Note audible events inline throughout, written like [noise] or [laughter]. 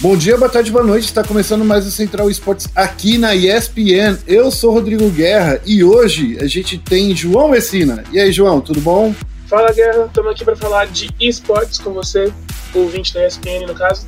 Bom dia, boa tarde, boa noite. Está começando mais o Central Esportes aqui na ESPN. Eu sou Rodrigo Guerra e hoje a gente tem João Messina. E aí, João, tudo bom? Fala, Guerra. Estamos aqui para falar de esportes com você, ouvinte da ESPN, no caso.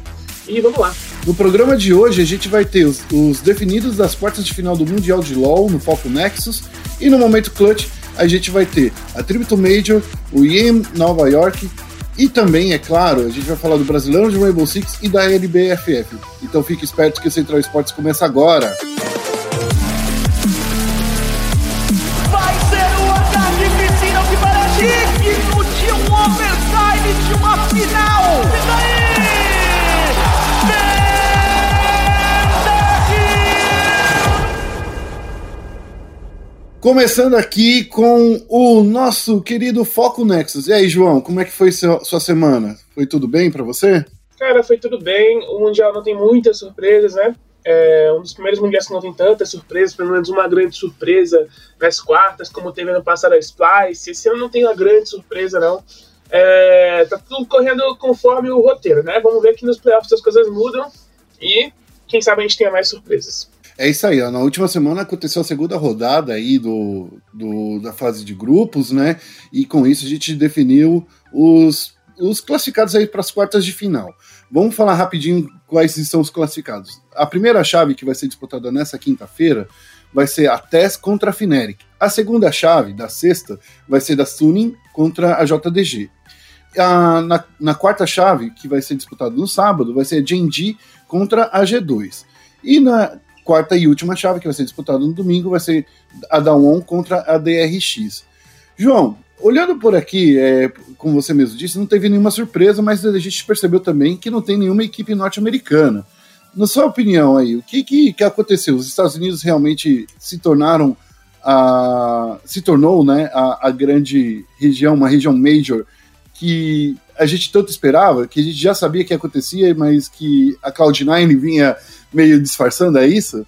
E vamos lá. No programa de hoje a gente vai ter os, os definidos das quartas de final do Mundial de LoL no Foco Nexus e no Momento Clutch a gente vai ter a Tributo Major, o IEM Nova York e também, é claro, a gente vai falar do Brasileiro de Rainbow Six e da LBFF. Então fique esperto que o Central Esportes começa agora. Vai Começando aqui com o nosso querido Foco Nexus. E aí, João, como é que foi seu, sua semana? Foi tudo bem para você? Cara, foi tudo bem. O Mundial não tem muitas surpresas, né? É um dos primeiros mundiais que não tem tantas surpresas, pelo menos uma grande surpresa nas quartas, como teve ano passado a Splice. Esse ano não tem uma grande surpresa, não. É, tá tudo correndo conforme o roteiro, né? Vamos ver que nos playoffs as coisas mudam e quem sabe a gente tenha mais surpresas. É isso aí, ó. na última semana aconteceu a segunda rodada aí do, do, da fase de grupos, né? E com isso a gente definiu os, os classificados aí para as quartas de final. Vamos falar rapidinho quais são os classificados. A primeira chave que vai ser disputada nessa quinta-feira vai ser a TES contra a Fineric. A segunda chave, da sexta, vai ser da Suning contra a JDG. A, na, na quarta chave, que vai ser disputada no sábado, vai ser a Genji contra a G2. E na quarta e última chave, que vai ser disputada no domingo, vai ser a da ON contra a DRX. João, olhando por aqui, é, como você mesmo disse, não teve nenhuma surpresa, mas a gente percebeu também que não tem nenhuma equipe norte-americana. Na sua opinião aí, o que, que, que, aconteceu? Os Estados Unidos realmente se tornaram a, se tornou né, a, a grande região, uma região major que a gente tanto esperava, que a gente já sabia que acontecia, mas que a Cloud9 vinha meio disfarçando, é isso?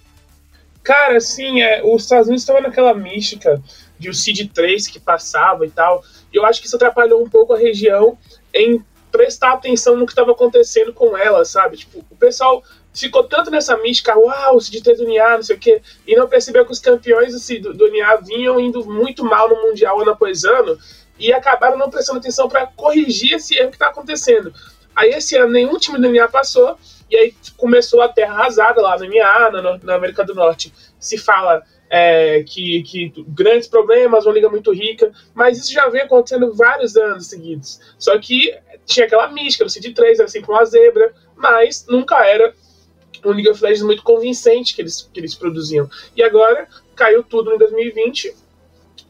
Cara, sim, é, os Estados Unidos estavam naquela mística de o Seed 3 que passava e tal, e eu acho que isso atrapalhou um pouco a região em prestar atenção no que estava acontecendo com ela, sabe? Tipo, o pessoal ficou tanto nessa mística, uau, o Seed 3 do NIA, não sei o quê, e não percebeu que os campeões do, do NIA vinham indo muito mal no Mundial ano após ano, e acabaram não prestando atenção para corrigir esse erro que está acontecendo. Aí esse ano nenhum time do NIA passou, e aí começou a terra arrasada lá no MA, na, na América do Norte. Se fala é, que, que, grandes problemas, uma liga muito rica, mas isso já vem acontecendo vários anos seguidos. Só que tinha aquela mística, no Cid 3 era sempre uma zebra, mas nunca era um League of Legends muito convincente que eles, que eles produziam. E agora caiu tudo em 2020.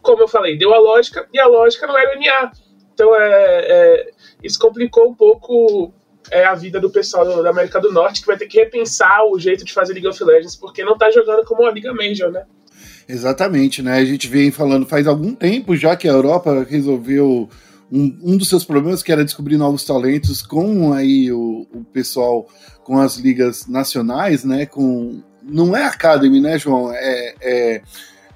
Como eu falei, deu a lógica, e a lógica não era NA. Então é, é, isso complicou um pouco é a vida do pessoal da América do Norte, que vai ter que repensar o jeito de fazer League of Legends, porque não tá jogando como uma Liga Major, né? Exatamente, né? A gente vem falando faz algum tempo já que a Europa resolveu um, um dos seus problemas, que era descobrir novos talentos com aí o, o pessoal com as ligas nacionais, né? Com não é Academy, né, João? É, é,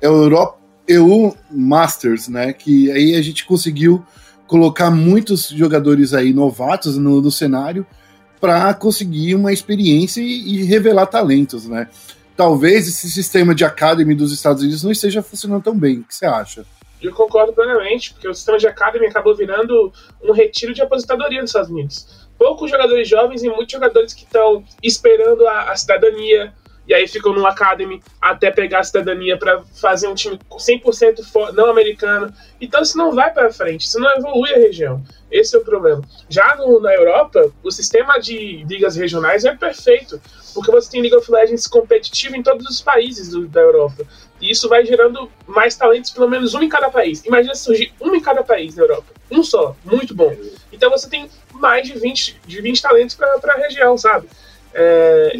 é Europa EU Masters, né? Que aí a gente conseguiu colocar muitos jogadores aí novatos no, no cenário para conseguir uma experiência e, e, revelar talentos, né? Talvez esse sistema de academy dos Estados Unidos não esteja funcionando tão bem. O que você acha? Eu concordo plenamente, porque o sistema de academy acabou virando um retiro de aposentadoria nos Estados Unidos. Poucos jogadores jovens e muitos jogadores que estão esperando a, a cidadania, e aí ficam no Academy até pegar a cidadania para fazer um time 100% não americano. Então isso não vai para frente, isso não evolui a região. Esse é o problema. Já no, na Europa, o sistema de ligas regionais é perfeito, porque você tem League of Legends competitivo em todos os países do, da Europa. E isso vai gerando mais talentos, pelo menos um em cada país. Imagina surgir um em cada país na Europa. Um só, muito bom. Então você tem mais de 20, de 20 talentos para a região, sabe? É,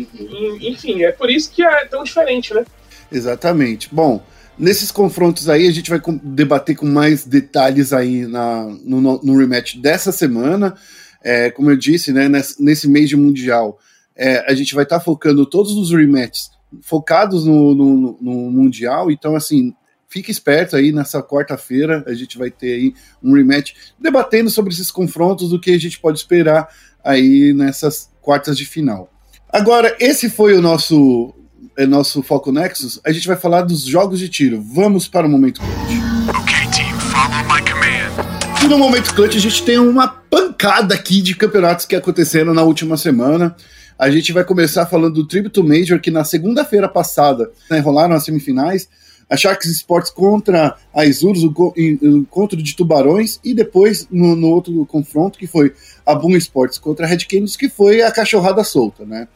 enfim, é por isso que é tão diferente, né? Exatamente. Bom, nesses confrontos aí a gente vai debater com mais detalhes aí na, no, no rematch dessa semana. É, como eu disse, né, nesse, mês de Mundial, é, a gente vai estar tá focando todos os rematches focados no, no, no, Mundial. Então, assim, fique esperto aí nessa quarta-feira. A gente vai ter aí um rematch debatendo sobre esses confrontos, do que a gente pode esperar aí nessas quartas de final. Agora, esse foi o nosso, é nosso Foco Nexus. A gente vai falar dos jogos de tiro. Vamos para o momento clutch. Okay, team, follow my command. E no momento clutch a gente tem uma pancada aqui de campeonatos que aconteceram na última semana. A gente vai começar falando do Tributo Major, que na segunda-feira passada né, rolaram as semifinais. A Sharks Sports contra a Isurus, o encontro de tubarões, e depois no, no, outro confronto, que foi a Boom Sports contra a Red Canids, que foi a cachorrada solta, né?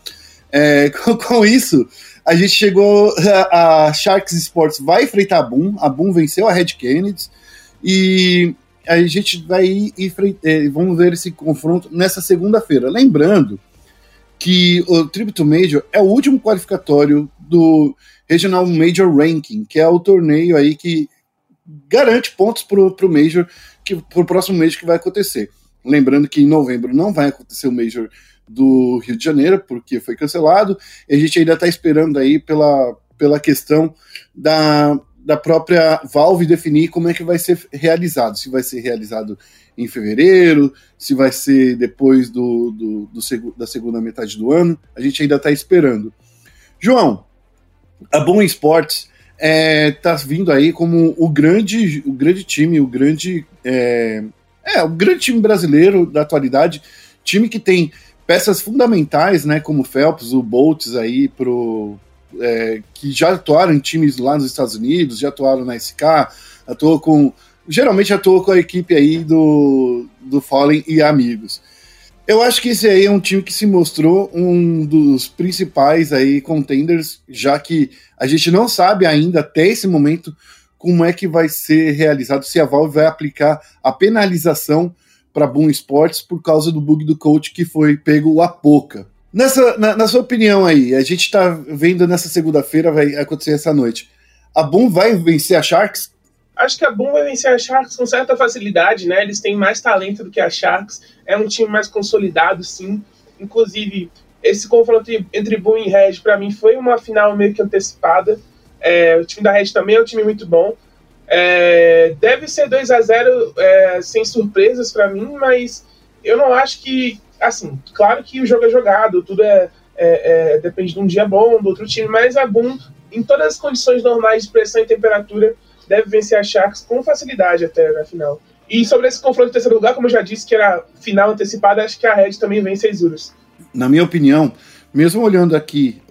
É, [laughs] com, com, isso, a gente chegou. A, a, Sharks Sports vai enfrentar a Boom, a Boom venceu a Red Canids, e a gente vai ir é, vamos ver esse confronto nessa segunda-feira. Lembrando que o Tributo Major é o último qualificatório do Regional Major Ranking, que é o torneio aí que garante pontos pro, pro Major, que, pro próximo Major que vai acontecer. Lembrando que em novembro não vai acontecer o Major do Rio de Janeiro, porque foi cancelado, e a gente ainda está esperando aí pela, pela questão da, da própria Valve definir como é que vai ser realizado, se vai ser realizado em fevereiro, se vai ser depois do, do, do da segunda metade do ano. A gente ainda está esperando. João, a Bom Esportes é, tá vindo aí como o grande, o grande time, o grande, é, é, o grande time brasileiro da atualidade, time que tem peças fundamentais, né, como o Phelps, o Boltz aí pro, é, que já atuaram em times lá nos Estados Unidos, já atuaram na SK, atuou com geralmente atuou com a equipe aí do, do Fallen e amigos. Eu acho que esse aí é um time que se mostrou um dos principais aí contenders, já que a gente não sabe ainda até esse momento como é que vai ser realizado, se a Valve vai aplicar a penalização para Boom Sports por causa do bug do coach que foi pego a pouca. Nessa, na, na sua opinião aí, a gente está vendo nessa segunda-feira, vai acontecer essa noite. A Boom vai vencer a Sharks? Acho que a Boom vai vencer a Sharks com certa facilidade, né? Eles têm mais talento do que a Sharks. É um time mais consolidado, sim. Inclusive, esse confronto entre Boom e Red, para mim, foi uma final meio que antecipada. É, o time da Red também é um time muito bom. É, deve ser 2 a 0 é, sem surpresas para mim, mas eu não acho que. Assim, claro que o jogo é jogado, tudo é, é, é, depende de um dia bom, do outro time, mas a Boom, em todas as condições normais de pressão e temperatura, deve vencer a Sharks com facilidade até na final. E sobre esse confronto de terceiro lugar, como eu já disse que era final antecipada, acho que a Red também vence a Isurus. Na minha opinião, mesmo olhando aqui,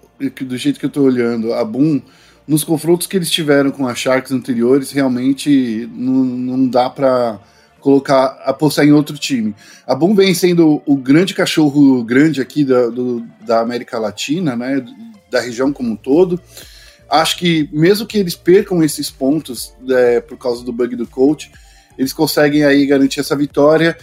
do jeito que eu estou olhando, a Boom, nos confrontos que eles tiveram com a Sharks anteriores, realmente não, não dá para colocar, apostar em outro time. A Boom vem sendo o grande cachorro grande aqui da, do, da América Latina, né, da região como um todo acho que mesmo que eles percam esses pontos é, por causa do bug do coach, eles conseguem aí garantir essa vitória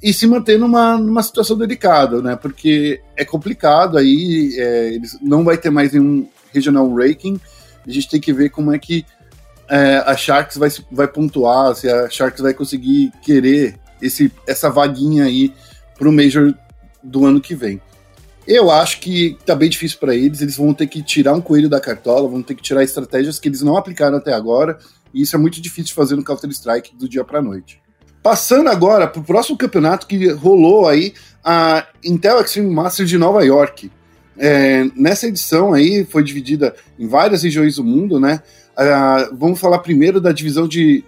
e se manter numa, numa situação delicada, né? Porque é complicado aí, é, eles não vai ter mais nenhum regional ranking. A gente tem que ver como é que é, a Sharks vai, vai pontuar, se a Sharks vai conseguir querer esse, essa vaguinha aí para o Major do ano que vem. Eu acho que tá bem difícil para eles. Eles vão ter que tirar um coelho da cartola, vão ter que tirar estratégias que eles não aplicaram até agora. E isso é muito difícil de fazer no Counter-Strike do dia para noite. Passando agora para o próximo campeonato que rolou aí, a Intel Extreme Masters de Nova York. É, nessa edição aí foi dividida em várias regiões do mundo, né? vamos falar primeiro da divisão de,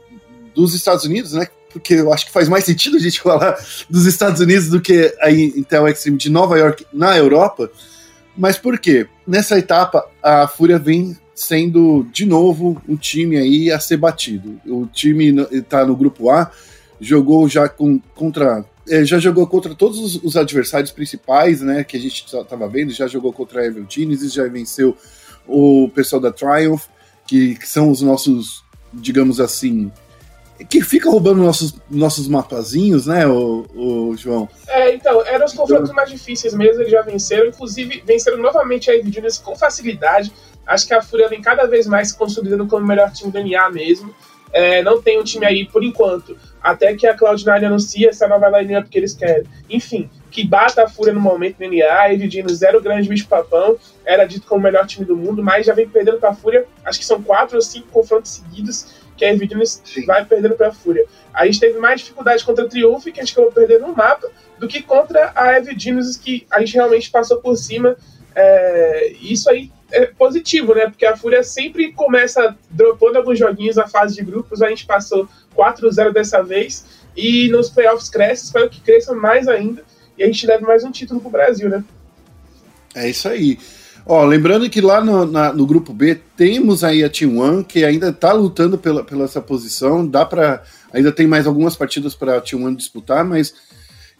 dos Estados Unidos, né? porque eu acho que faz mais sentido a gente [laughs] falar dos Estados Unidos do que a Intel Extreme de Nova York na Europa. Mas por quê? Nessa etapa, a Fúria vem sendo de novo um time aí a ser batido. O time está no grupo A, jogou já com, contra. É, já jogou contra todos os, os, adversários principais, né? Que a gente estava vendo, já jogou contra a Evil Genesis, já venceu o pessoal da Triumph, que, que são os nossos, digamos assim, que fica roubando nossos, nossos mapazinhos, né, o, o João? É, então, eram os confrontos mais difíceis mesmo, eles já venceram, inclusive venceram novamente a Evidinas com facilidade. Acho que a Fúria vem cada vez mais se consolidando como o melhor time do NA mesmo. É, não tem um time aí por enquanto, até que a Cloud9 anuncie essa nova lineup que eles querem. Enfim, que bata a Fúria no momento do NA, Evidino zero grande bicho papão, era dito como o melhor time do mundo, mas já vem perdendo para a Fúria, acho que são quatro ou cinco confrontos seguidos que a Evidinas vai perdendo para a Fúria. A gente teve mais dificuldade contra a Triumph, que a gente acabou perdendo no mapa, do que contra a Evidinas, que a gente realmente passou por cima. é, isso aí é positivo, né? Porque a Fúria sempre começa dropando alguns joguinhos na fase de grupos. A gente passou 4-0 dessa vez. E nos playoffs cresce, espero que cresça mais ainda. E a gente leve mais um título pro Brasil, né? É isso aí. Ó, lembrando que lá no, na, no grupo B temos aí a Team One, que ainda tá lutando pela, pela essa posição. Dá para Ainda tem mais algumas partidas para a Team One disputar, mas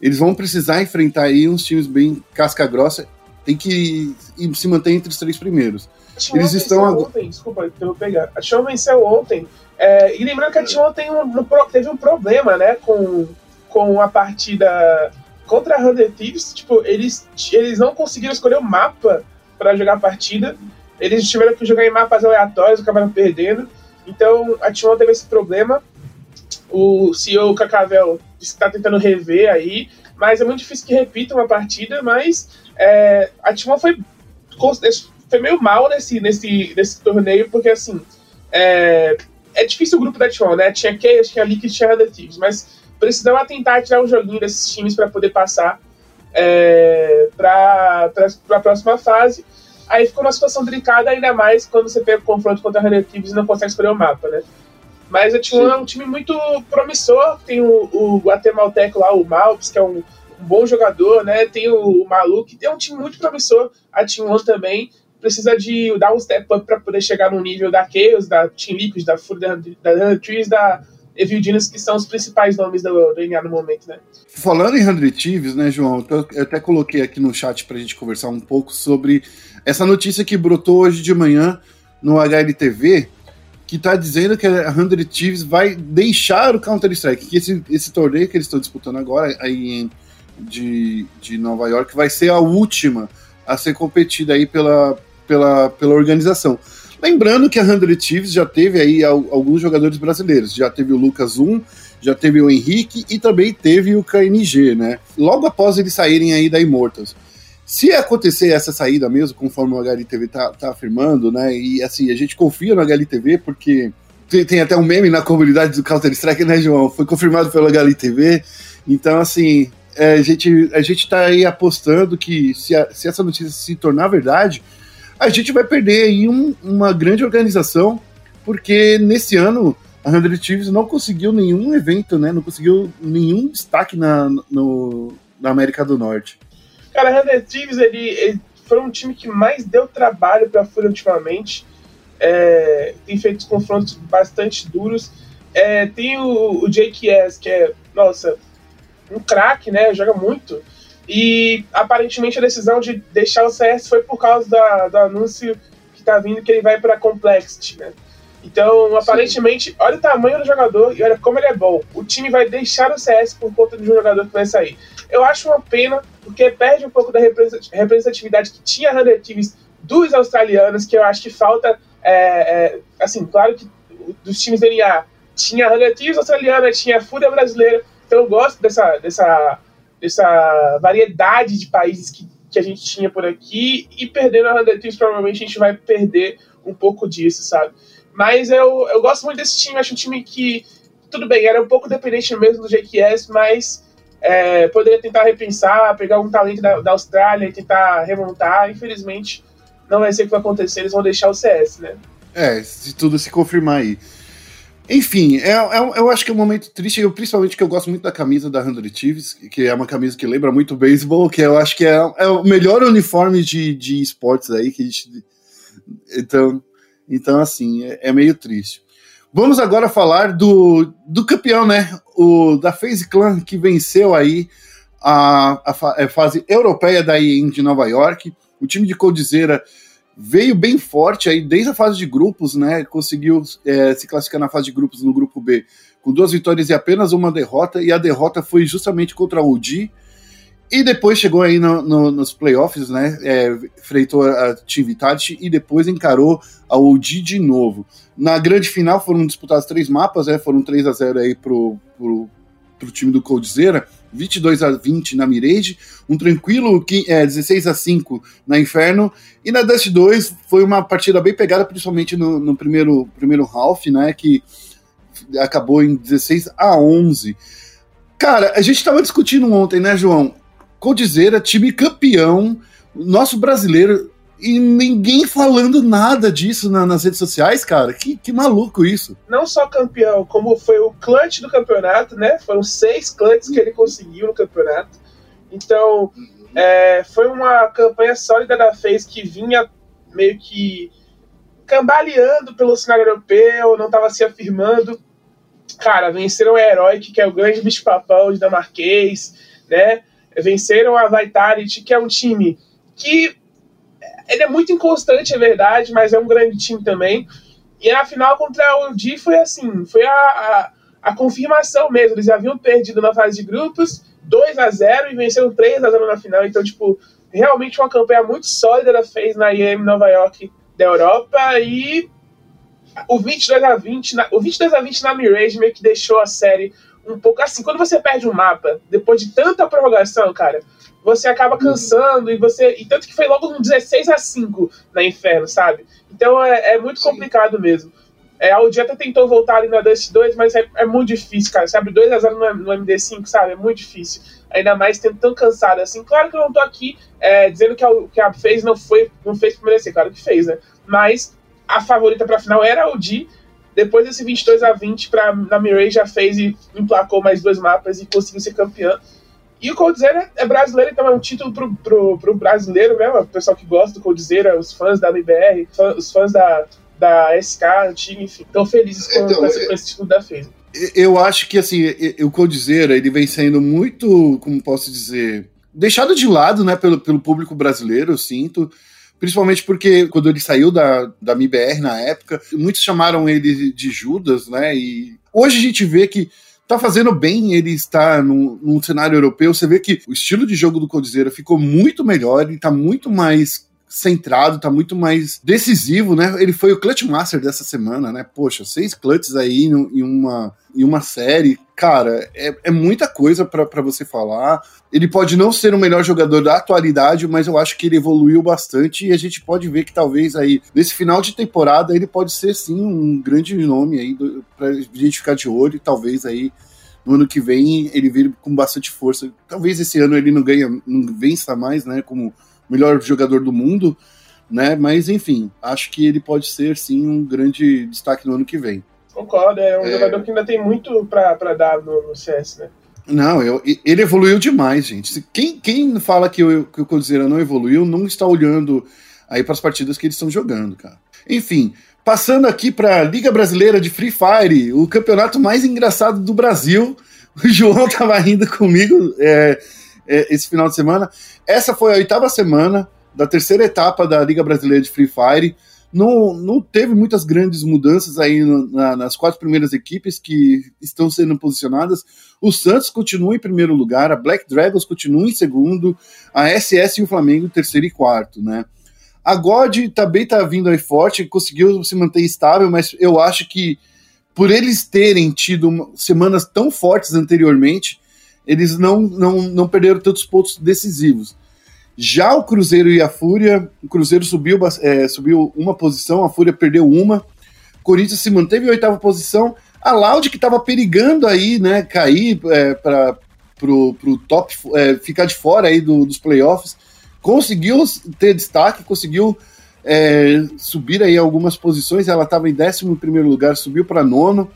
eles vão precisar enfrentar aí uns times bem casca-grossa tem que se manter entre os três primeiros. Eles estão agora. Ontem, desculpa, eu vou pegar. A Chão venceu ontem. É, e lembrando que a Chão tem um, um, teve um problema, né, com, com a partida contra a Hunter Thieves. Tipo, eles, eles não conseguiram escolher o mapa para jogar a partida. Eles tiveram que jogar em mapas aleatórios, acabaram perdendo. Então a T1 teve esse problema. O CEO Cacavel está tentando rever aí, mas é muito difícil que repita uma partida, mas é, a Timon foi, foi meio mal nesse, nesse, nesse torneio, porque assim. É, é difícil o grupo da Timon, né? Tinha Chaos, tinha Liquid, tinha Red Thieves, mas precisava tentar tirar um joguinho desses times para poder passar é, para a próxima fase. Aí ficou uma situação delicada, ainda mais quando você pega o confronto contra a Red Thieves e não consegue escolher o mapa, né? Mas a Timon é um time muito promissor. Tem o, o Guatemalteco lá, o Malps, que é um um bom jogador, né? Tem o, o Maluco, tem um time muito promissor, a One também. Precisa de dar um step up para poder chegar no nível da Chaos, da Team Liquid, da Fury, da, da Trees, da Evil Genius, que são os principais nomes do, do NA no momento, né? Falando em 100 Thieves, né, João? Eu até coloquei aqui no chat pra gente conversar um pouco sobre essa notícia que brotou hoje de manhã no HLTV, que tá dizendo que a 100 Thieves vai deixar o Counter-Strike, que esse, esse torneio que eles estão disputando agora aí de, de Nova York vai ser a última a ser competida aí pela, pela, pela organização. Lembrando que a 100 Thieves já teve aí alguns jogadores brasileiros, já teve o Lucas 1, já teve o Henrique e também teve o KNG, né? Logo após eles saírem aí da Immortals. Se acontecer essa saída mesmo, conforme o HLTV tá, tá afirmando, né? E assim, a gente confia no HLTV porque tem, tem até um meme na comunidade do Counter-Strike, né, João? Foi confirmado pelo HLTV. Então, assim, é, a gente a gente está aí apostando que se, a, se essa notícia se tornar verdade, a gente vai perder aí um, uma grande organização, porque nesse ano a 100 Thieves não conseguiu nenhum evento, né? Não conseguiu nenhum destaque na, no, na América do Norte. Cara, a 100 Thieves ele, ele foi um time que mais deu trabalho para a Fúria ultimamente. É, tem feito confrontos bastante duros. É, tem o, o Jake S, que é, nossa, um craque, né? Joga muito. E aparentemente a decisão de deixar o CS foi por causa da, do anúncio que tá vindo que ele vai para Complexity, né? Então, aparentemente, Sim. olha o tamanho do jogador e olha como ele é bom. O time vai deixar o CS por conta de um jogador que vai sair. Eu acho uma pena, porque perde um pouco da representatividade que tinha a Hunter Teams dos australianos, que eu acho que falta. É, é, assim, claro que dos times do NA tinha a Hunter Teams australiana, tinha a Fúria brasileira, então eu gosto dessa, dessa, dessa variedade de países que, que a gente tinha por aqui e perdendo a Hunter Thieves, provavelmente a gente vai perder um pouco disso, sabe? Mas eu, eu gosto muito desse time, acho um time que, tudo bem, era um pouco dependente mesmo do GQS, mas é, poderia tentar repensar, pegar um talento da, da Austrália e tentar remontar. Infelizmente, não vai ser o que vai acontecer, eles vão deixar o CS, né? É, se tudo se confirmar aí. Enfim, é, é, eu acho que é um momento triste, eu, principalmente que eu gosto muito da camisa da 100 Thieves, que é uma camisa que lembra muito beisebol, que eu acho que é, é o melhor uniforme de, de esportes aí que a gente. Então, então assim, é, é meio triste. Vamos agora falar do, do campeão, né? O, da FaZe Clan, que venceu aí a, a, a fase europeia da IEM de Nova York. O time de Coldzera veio bem forte aí desde a fase de grupos, né? Conseguiu é, se classificar na fase de grupos no grupo B com duas vitórias e apenas uma derrota, e a derrota foi justamente contra o OG. E depois chegou aí no, no, nos playoffs, né? É, freitou a Team Vitality e depois encarou a OG de novo. Na grande final foram disputados três mapas, né? Foram 3 a 0 aí pro, pro, pro time do Coldzera. 22 a 20 na Mirage, um tranquilo é, 16 a 5 na Inferno, e na Dust 2 foi uma partida bem pegada, principalmente no, no primeiro, primeiro half, né, que acabou em 16 a 11. Cara, a gente estava discutindo ontem, né, João? Coldzera, time campeão, Nosso brasileiro e ninguém falando nada disso na, nas redes sociais, cara. Que, que maluco isso. Não só campeão, como foi o clutch do campeonato, né? Foram seis clutches que ele conseguiu no campeonato. Então, é, foi uma campanha sólida da FaZe que vinha meio que cambaleando pelo cenário europeu, não estava se afirmando. Cara, venceram o Heroic, que é o grande bicho-papão de Damarquês, né? Venceram a Vitality, que é um time que ele é muito inconstante, é verdade, mas é um grande time também. E a final contra o Di foi assim, foi a, a, a, confirmação mesmo. Eles haviam perdido na fase de grupos, 2 a 0 e venceram 3 a 0 na final. Então, tipo, realmente uma campanha muito sólida ela fez na IEM Nova York da Europa e o 22 a 20, na, o 22 a 20 na Mirage meio que deixou a série um pouco assim, quando você perde um mapa, depois de tanta prorrogação, cara, você acaba cansando e você. E tanto que foi logo um 16 a 5 na Inferno, sabe? Então é, é muito Sim. complicado mesmo. É, a Odieta tentou voltar ali na Dust 2, mas é, é muito difícil, cara. Sabe, 2x0 no, no, MD5, sabe? É muito difícil. Ainda mais tendo tão cansado assim. Claro que eu não tô aqui é, dizendo que a, que a fez não foi não fez por merecer, claro que fez, né? Mas a favorita pra final era a OG. Depois desse 22 a 20 pra, na Mirai já fez e emplacou mais dois mapas e conseguiu ser campeã. E o Coldzera é brasileiro, então é um título pro, pro, pro brasileiro mesmo, o pessoal que gosta do Coldzera, os fãs da MBR, os fãs da, da SK, antiga, enfim, estão felizes com, então, com, esse, com esse título da FaZe. Eu acho que, assim, o Coldzera, ele vem sendo muito, como posso dizer, deixado de lado, né, pelo, pelo público brasileiro, eu sinto, principalmente porque quando ele saiu da, da MBR na época, muitos chamaram ele de Judas, né, e hoje a gente vê que tá fazendo bem ele estar num, num cenário europeu. Você vê que o estilo de jogo do Codizeira ficou muito melhor, ele tá muito mais centrado, tá muito mais decisivo, né? Ele foi o clutch master dessa semana, né? Poxa, seis clutches aí em uma, em uma série, cara, é, é muita coisa para você falar. Ele pode não ser o melhor jogador da atualidade, mas eu acho que ele evoluiu bastante e a gente pode ver que talvez aí, nesse final de temporada, ele pode ser sim um grande nome aí do, pra gente ficar de olho talvez aí no ano que vem ele vire com bastante força. Talvez esse ano ele não ganha, não vença mais, né? Como melhor jogador do mundo, né? Mas enfim, acho que ele pode ser sim um grande destaque no ano que vem. Concordo, é um é... jogador que ainda tem muito para dar no, no, CS, né? Não, eu, ele evoluiu demais, gente. Quem, quem fala que o, que o Cruzeiro não evoluiu, não está olhando aí para as partidas que eles estão jogando, cara. Enfim, passando aqui para a Liga Brasileira de Free Fire, o campeonato mais engraçado do Brasil. [laughs] O João tava rindo comigo. É, é, esse final de semana. Essa foi a oitava semana da terceira etapa da Liga Brasileira de Free Fire. Não, não teve muitas grandes mudanças aí no, na, nas quatro primeiras equipes que estão sendo posicionadas. O Santos continua em primeiro lugar, a Black Dragons continua em segundo, a SS e o Flamengo terceiro e quarto, né? A God também está vindo aí forte, conseguiu se manter estável, mas eu acho que por eles terem tido semanas tão fortes anteriormente, eles não, não, não perderam tantos pontos decisivos. Já o Cruzeiro e a Fúria, o Cruzeiro subiu, é, subiu uma posição, a Fúria perdeu uma. Corinthians se manteve em oitava posição. A Loud, que estava perigando aí, né, cair é, para pro, pro top, é, ficar de fora aí do, dos playoffs, conseguiu ter destaque, conseguiu é, subir aí algumas posições. Ela estava em décimo primeiro lugar, subiu para nono.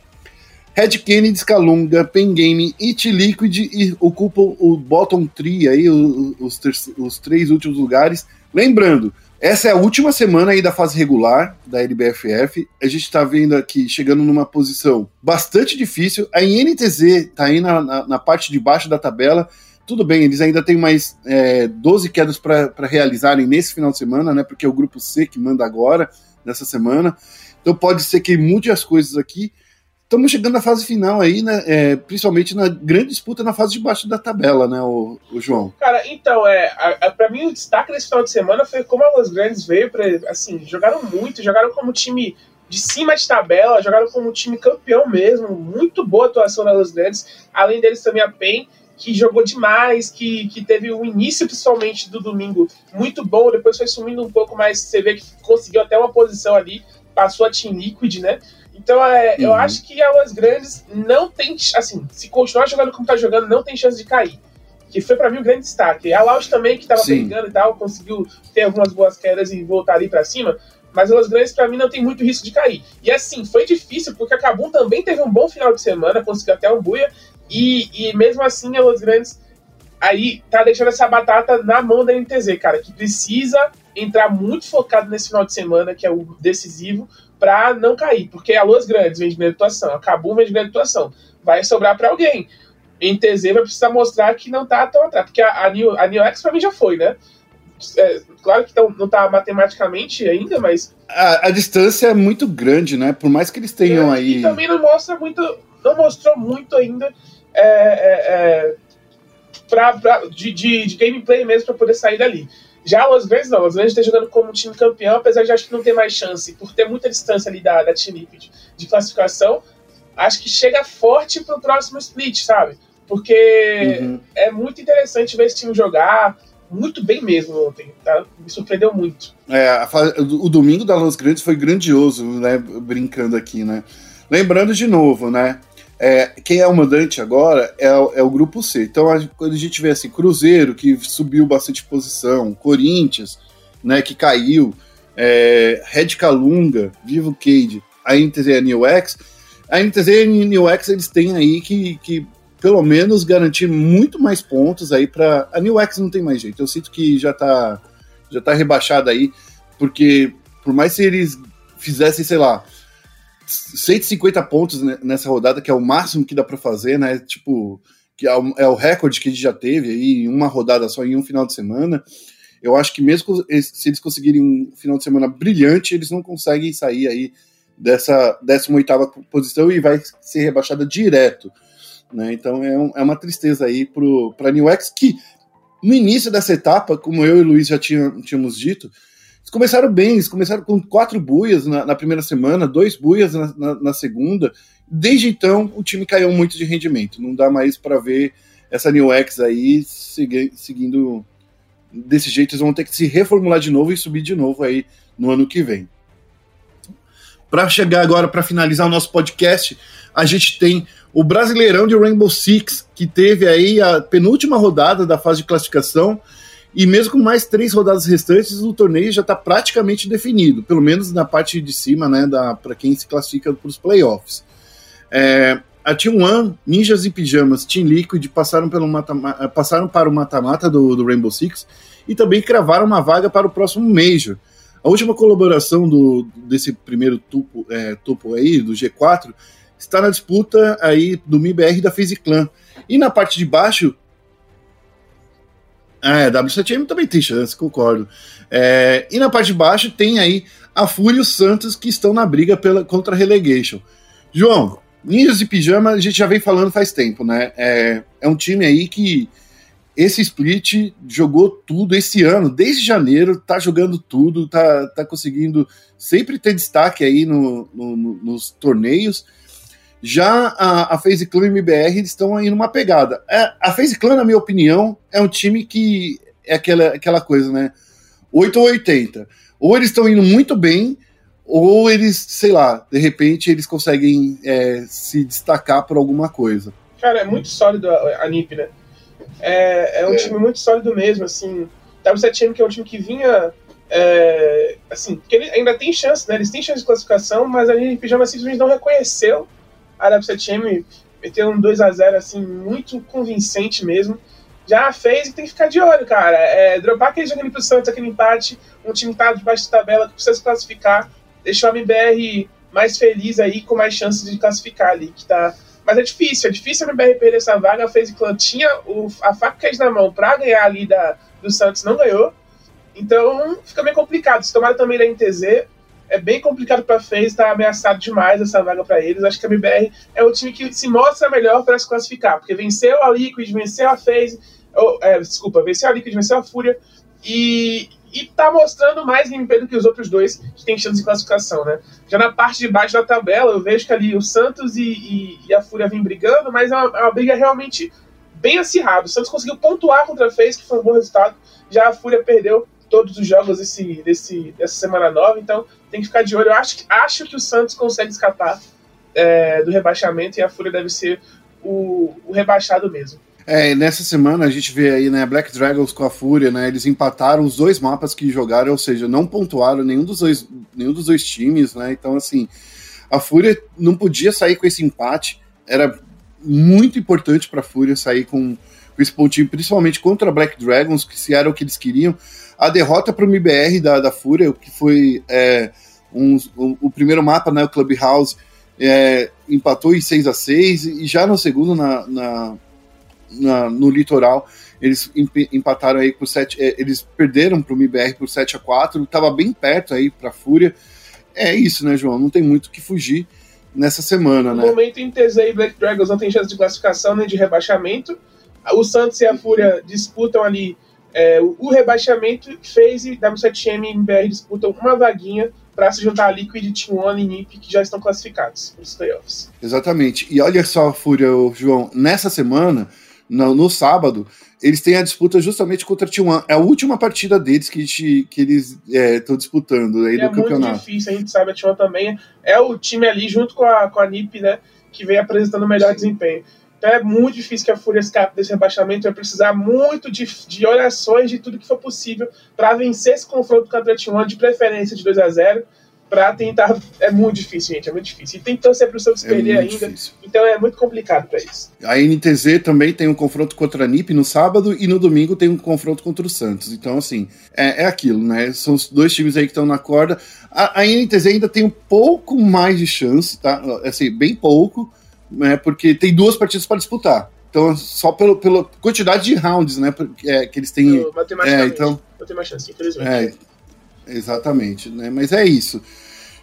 Red Kennedy, Scalunga, Pen Game, It Liquid e ocupam o bottom 3 aí, os, os três últimos lugares. Lembrando, essa é a última semana aí da fase regular da LBFF. A gente está vendo aqui, chegando numa posição bastante difícil. A INTZ está aí na, na, na, parte de baixo da tabela. Tudo bem, eles ainda têm mais é, 12 quedas para realizarem nesse final de semana, né? Porque é o grupo C que manda agora, nessa semana. Então pode ser que mude as coisas aqui estamos chegando na fase final aí, né? É, principalmente na grande disputa na fase de baixo da tabela, né, o, o João? Cara, então, é, para mim o destaque desse final de semana foi como a Los Grandes veio para assim, jogaram muito, jogaram como time de cima de tabela, jogaram como time campeão mesmo, muito boa atuação da Los Grandes, além deles também a PEN, que jogou demais, que, que teve o início, principalmente, do domingo muito bom, depois foi sumindo um pouco, mas você vê que conseguiu até uma posição ali, passou a Team Liquid, né? Então, é, uhum. eu acho que a Los Grandes não tem, assim, se continuar jogando como tá jogando, não tem chance de cair. que foi para mim o um grande destaque. A Laos também, que estava brigando e tal, conseguiu ter algumas boas quedas e voltar ali para cima, mas a Los Grandes para mim não tem muito risco de cair. E assim, foi difícil, porque a Cabum também teve um bom final de semana, conseguiu até um buia, e, e mesmo assim a Los Grandes aí tá deixando essa batata na mão da NTZ, cara, que precisa entrar muito focado nesse final de semana, que é o decisivo, para não cair, porque a Los Grandes vem de grande atuação, a Cabum vem de atuação, vai sobrar para alguém. NTZ vai precisar mostrar que não tá tão atrás, porque a, a, New, a New X pra mim já foi, né? É, claro que tão, não tá matematicamente ainda, mas. A, a, distância é muito grande, né? Por mais que eles tenham é, aí. E também não mostra muito. Não mostrou muito ainda. É, é, é pra, pra, de, de, de, gameplay mesmo para poder sair dali. Já Los Grandes não, Los Grandes está jogando como time campeão, apesar de acho que não ter mais chance, por ter muita distância ali da, da Team Liquid de classificação, acho que chega forte pro próximo split, sabe? Porque uhum. é muito interessante ver esse time jogar muito bem mesmo ontem, tá? Me surpreendeu muito. É, o domingo da Los Grandes foi grandioso, né? Brincando aqui, né? Lembrando de novo, né? É, quem é o mandante agora é, é, o grupo C. Então, a, quando a gente vê assim, Cruzeiro, que subiu bastante posição, Corinthians, né, que caiu, é, Red Calunga, Vivo Cade, a NTZ e a New X, a NTZ e a New X eles têm aí que, que pelo menos garantir muito mais pontos aí para a New X não tem mais jeito. Eu sinto que já tá já tá rebaixada aí, porque por mais que eles fizessem, sei lá, 150 pontos nessa rodada, que é o máximo que dá para fazer, né? Tipo, que é o, é o, recorde que a gente já teve aí em uma rodada só, em um final de semana. Eu acho que mesmo se eles conseguirem um final de semana brilhante, eles não conseguem sair aí dessa 18 posição e vai ser rebaixada direto. Né? Então é, um, é uma tristeza aí para a New X, que no início dessa etapa, como eu e o Luiz já tinha, tínhamos dito, eles começaram bem, eles começaram com quatro buias na, na primeira semana, dois buias na, na, na, segunda. Desde então, o time caiu muito de rendimento. Não dá mais para ver essa New X aí segui, seguindo desse jeito. Eles vão ter que se reformular de novo e subir de novo aí no ano que vem. Para chegar agora, para finalizar o nosso podcast, a gente tem o Brasileirão de Rainbow Six, que teve aí a penúltima rodada da fase de classificação e mesmo com mais três rodadas restantes, o torneio já está praticamente definido, pelo menos na parte de cima, né, para quem se classifica para os playoffs. É, a Team One, Ninjas e Pijamas, Team Liquid passaram, pelo mata passaram para o mata-mata do, do, Rainbow Six e também cravaram uma vaga para o próximo Major. A última colaboração do, desse primeiro tupo, é, tupo aí, do G4, está na disputa aí do MIBR da FaZe Clan. E na parte de baixo, é, W7M também tem chance, concordo. É, e na parte de baixo tem aí a Fúria e o Santos que estão na briga pela, contra a relegation. João, Ninjas e Pijama a gente já vem falando faz tempo, né? É, é um time aí que esse split jogou tudo esse ano, desde janeiro, tá jogando tudo, tá, tá conseguindo sempre ter destaque aí no, no, nos torneios. Já a, a FaZe Clan e o MBR estão aí numa pegada. É, a FaZe Clan, na minha opinião, é um time que é aquela, aquela coisa, né? 8 ou 80. Ou eles estão indo muito bem, ou eles, sei lá, de repente eles conseguem é, se destacar por alguma coisa. Cara, é muito sólido a, a NiP, né? É, é um é. time muito sólido mesmo, assim. W7M, que é um time que vinha. É, assim, que ele ainda tem chance, né? Eles têm chance de classificação, mas a NiP já simplesmente não reconheceu a Arab 7M meteu um 2 a 0 assim, muito convincente mesmo. Já fez e tem que ficar de olho, cara. É, dropar aquele jogo pro Santos, aquele empate, um time que tá debaixo da tabela, que precisa se classificar, deixou a MBR mais feliz aí, com mais chances de classificar ali, que tá... Mas é difícil, é difícil a MBR perder essa vaga, FaZe Clan tinha o, a faca na mão pra ganhar ali da, do Santos, não ganhou, então fica meio complicado. Se tomaram também da NTZ, é bem complicado para FaZe, está ameaçado demais essa vaga para eles. Acho que a MBR é o time que se mostra melhor para se classificar, porque venceu a Liquid, venceu a FaZe, ou, é, desculpa, venceu a Liquid, venceu a Fúria e, e tá mostrando mais gameplay do que os outros dois que têm chance de classificação, né? Já na parte de baixo da tabela, eu vejo que ali o Santos e, e, e a Fúria vêm brigando, mas é uma, é uma briga realmente bem acirrada. O Santos conseguiu pontuar contra a FaZe, que foi um bom resultado, já a Fúria perdeu todos os jogos desse, desse, dessa semana nova, então tem que ficar de olho. Eu acho, acho que o Santos consegue escapar é, do rebaixamento e a Fúria deve ser o, o rebaixado mesmo. É, nessa semana a gente vê aí, né, Black Dragons com a Fúria, né, eles empataram os dois mapas que jogaram, ou seja, não pontuaram nenhum dos dois, nenhum dos dois times, né, então assim, a Fúria não podia sair com esse empate, era muito importante para a Fúria sair com, com, esse pontinho, principalmente contra a Black Dragons, que se era o que eles queriam. A derrota para o MBR da, da Fúria, que foi é, um, o, o, primeiro mapa, né, o Clubhouse, é, empatou em 6 a 6 e já no segundo, na, na, na no litoral, eles empataram aí por 7, é, eles perderam para o MBR por 7 a 4 estava bem perto aí para a Fúria. É isso, né, João? Não tem muito o que fugir nessa semana, no né? No momento em TZ e Black Dragons não tem chance de classificação nem de rebaixamento. O Santos e a Fúria disputam ali é, o rebaixamento. FaZe, W7M e MBR disputam uma vaguinha para se juntar a Liquid, Team One e NiP, que já estão classificados para os playoffs. Exatamente. E olha só, Fúria, João, nessa semana, no, no sábado, eles têm a disputa justamente contra o T1. É a última partida deles que, que eles estão é, disputando aí e do é campeonato. É muito difícil, a gente sabe, a T1 também é o time ali junto com a, com a NiP, né, que vem apresentando o melhor desempenho. Então é muito difícil que a Fúria escape desse rebaixamento, vai precisar muito de, de orações, de tudo que for possível para vencer esse confronto contra a T1, de preferência de 2 a 0 para tentar. É muito difícil, gente, é muito difícil. E tem que torcer para o Santos é perder ainda. Difícil. Então é muito complicado para isso. A NTZ também tem um confronto contra a NIP no sábado e no domingo tem um confronto contra o Santos. Então, assim, é, é aquilo, né? São os dois times aí que estão na corda. A, a NTZ ainda tem um pouco mais de chance, tá? Assim, bem pouco, né? Porque tem duas partidas para disputar. Então, só pelo, pela quantidade de rounds, né? É, que eles têm. É, então, eu tenho mais chance, infelizmente. É, Exatamente, né? Mas é isso.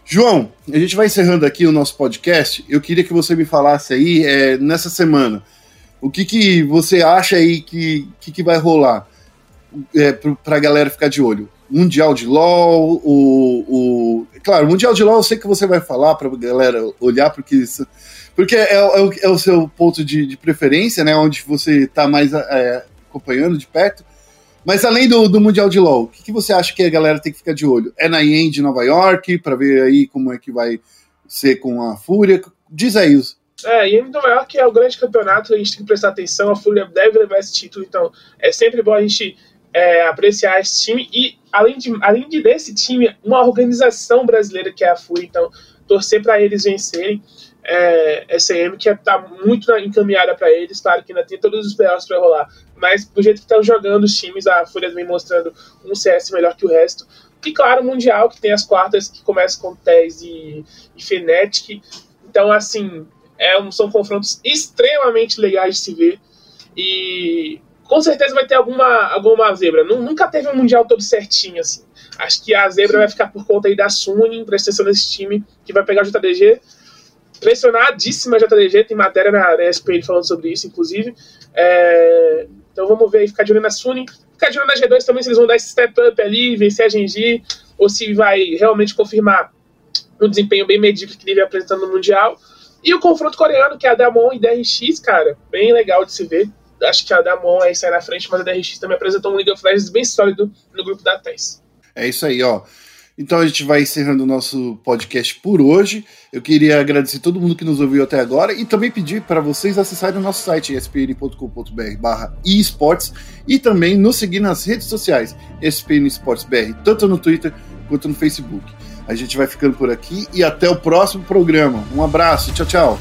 João, a gente vai encerrando aqui o nosso podcast. Eu queria que você me falasse aí, é, nessa semana, o que, que você acha aí que, que, que vai rolar é, para a galera ficar de olho? Mundial de LoL, o, o. Claro, Mundial de LoL eu sei que você vai falar para a galera olhar, porque, isso, porque é, é, o, é o seu ponto de, de preferência, né? Onde você está mais é, acompanhando de perto. Mas além do, do Mundial de LoL, o que, que, você acha que a galera tem que ficar de olho? É na IEM de Nova York, para ver aí como é que vai ser com a Fúria? Diz aí os. É, IEM de Nova York é o grande campeonato, a gente tem que prestar atenção, a Fúria deve levar esse título, então é sempre bom a gente é, apreciar esse time e, além, de, além de desse time, uma organização brasileira que é a Fúria, então torcer para eles vencerem é, SM, que está muito encaminhada para eles, claro que ainda tem todos os playoffs para rolar, mas do jeito que estão jogando os times, a Fúria vem mostrando um CS melhor que o resto. E claro, o Mundial, que tem as quartas que começam com TES e, e Fnatic. Então, assim, é um, são confrontos extremamente legais de se ver. E com certeza vai ter alguma, alguma zebra. Nunca teve um Mundial todo certinho, assim. Acho que a zebra vai ficar por conta aí da Suning, presta atenção nesse time que vai pegar o JDG pressionadíssima a JDG, tem matéria na, ESPN falando sobre isso, inclusive. É, então vamos ver aí, ficar de olho na Suni. Ficar de olho na G2 também, se eles vão dar esse step up ali, vencer a Genji, ou se vai realmente confirmar um desempenho bem medíocre que ele vem apresentando no Mundial. E o confronto coreano, que é a Damon e DRX, cara, bem legal de se ver. Acho que a Damon aí sai na frente, mas a DRX também apresentou um League of Legends bem sólido no grupo da TES. É isso aí, ó. Então a gente vai encerrando o nosso podcast por hoje. Eu queria agradecer todo mundo que nos ouviu até agora e também pedir para vocês acessarem o nosso site espn.com.br esportes e também nos seguir nas redes sociais ESPN Esportes BR, tanto no Twitter quanto no Facebook. A gente vai ficando por aqui e até o próximo programa. Um abraço, tchau, tchau.